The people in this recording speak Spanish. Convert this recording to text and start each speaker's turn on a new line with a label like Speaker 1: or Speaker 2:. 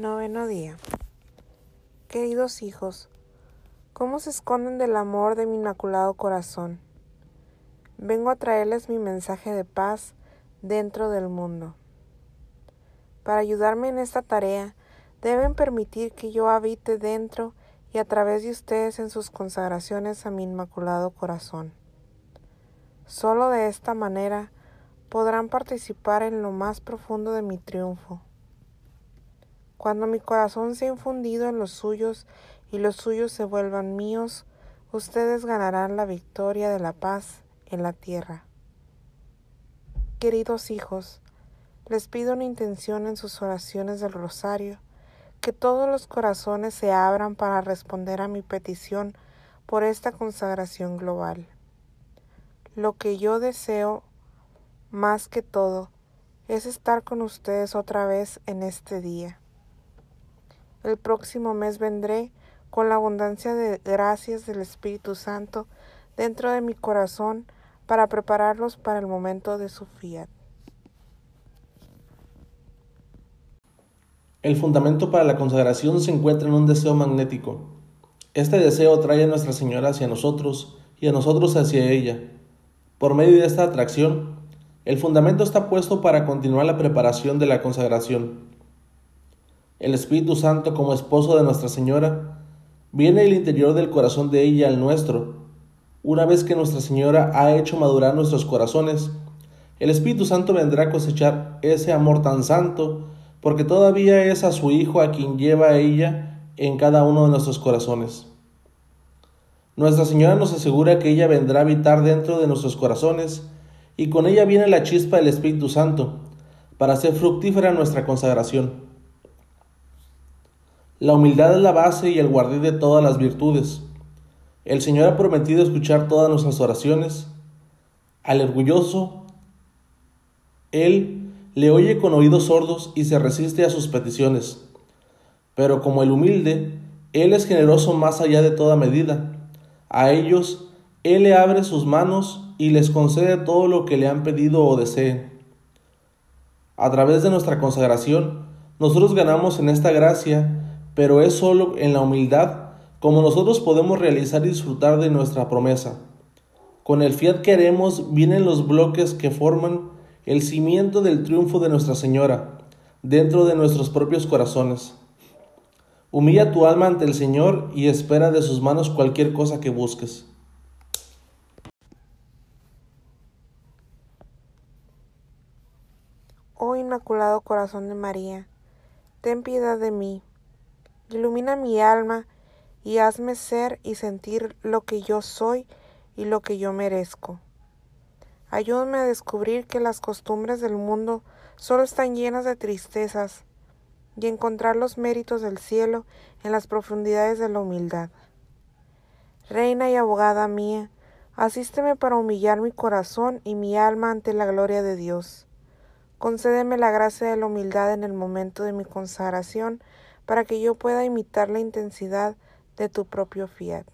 Speaker 1: Noveno día. Queridos hijos, ¿cómo se esconden del amor de mi inmaculado corazón? Vengo a traerles mi mensaje de paz dentro del mundo. Para ayudarme en esta tarea, deben permitir que yo habite dentro y a través de ustedes en sus consagraciones a mi inmaculado corazón. Solo de esta manera podrán participar en lo más profundo de mi triunfo. Cuando mi corazón sea infundido en los suyos y los suyos se vuelvan míos, ustedes ganarán la victoria de la paz en la tierra. Queridos hijos, les pido una intención en sus oraciones del rosario, que todos los corazones se abran para responder a mi petición por esta consagración global. Lo que yo deseo más que todo es estar con ustedes otra vez en este día. El próximo mes vendré con la abundancia de gracias del Espíritu Santo dentro de mi corazón para prepararlos para el momento de su fiat.
Speaker 2: El fundamento para la consagración se encuentra en un deseo magnético. Este deseo trae a Nuestra Señora hacia nosotros y a nosotros hacia ella. Por medio de esta atracción, el fundamento está puesto para continuar la preparación de la consagración. El Espíritu Santo, como esposo de Nuestra Señora, viene del interior del corazón de ella al nuestro. Una vez que Nuestra Señora ha hecho madurar nuestros corazones, el Espíritu Santo vendrá a cosechar ese amor tan santo, porque todavía es a su Hijo a quien lleva ella en cada uno de nuestros corazones. Nuestra Señora nos asegura que ella vendrá a habitar dentro de nuestros corazones y con ella viene la chispa del Espíritu Santo para hacer fructífera nuestra consagración. La humildad es la base y el guardián de todas las virtudes. El Señor ha prometido escuchar todas nuestras oraciones. Al orgulloso, Él le oye con oídos sordos y se resiste a sus peticiones. Pero como el humilde, Él es generoso más allá de toda medida a ellos Él le abre sus manos y les concede todo lo que le han pedido o deseen. A través de nuestra consagración, nosotros ganamos en esta gracia, pero es solo en la humildad como nosotros podemos realizar y disfrutar de nuestra promesa. Con el fiat que haremos vienen los bloques que forman el cimiento del triunfo de Nuestra Señora dentro de nuestros propios corazones. Humilla tu alma ante el Señor y espera de sus manos cualquier cosa que busques.
Speaker 1: Oh Inmaculado Corazón de María, ten piedad de mí, ilumina mi alma y hazme ser y sentir lo que yo soy y lo que yo merezco. Ayúdame a descubrir que las costumbres del mundo solo están llenas de tristezas y encontrar los méritos del cielo en las profundidades de la humildad. Reina y abogada mía, asísteme para humillar mi corazón y mi alma ante la gloria de Dios. Concédeme la gracia de la humildad en el momento de mi consagración, para que yo pueda imitar la intensidad de tu propio fiat.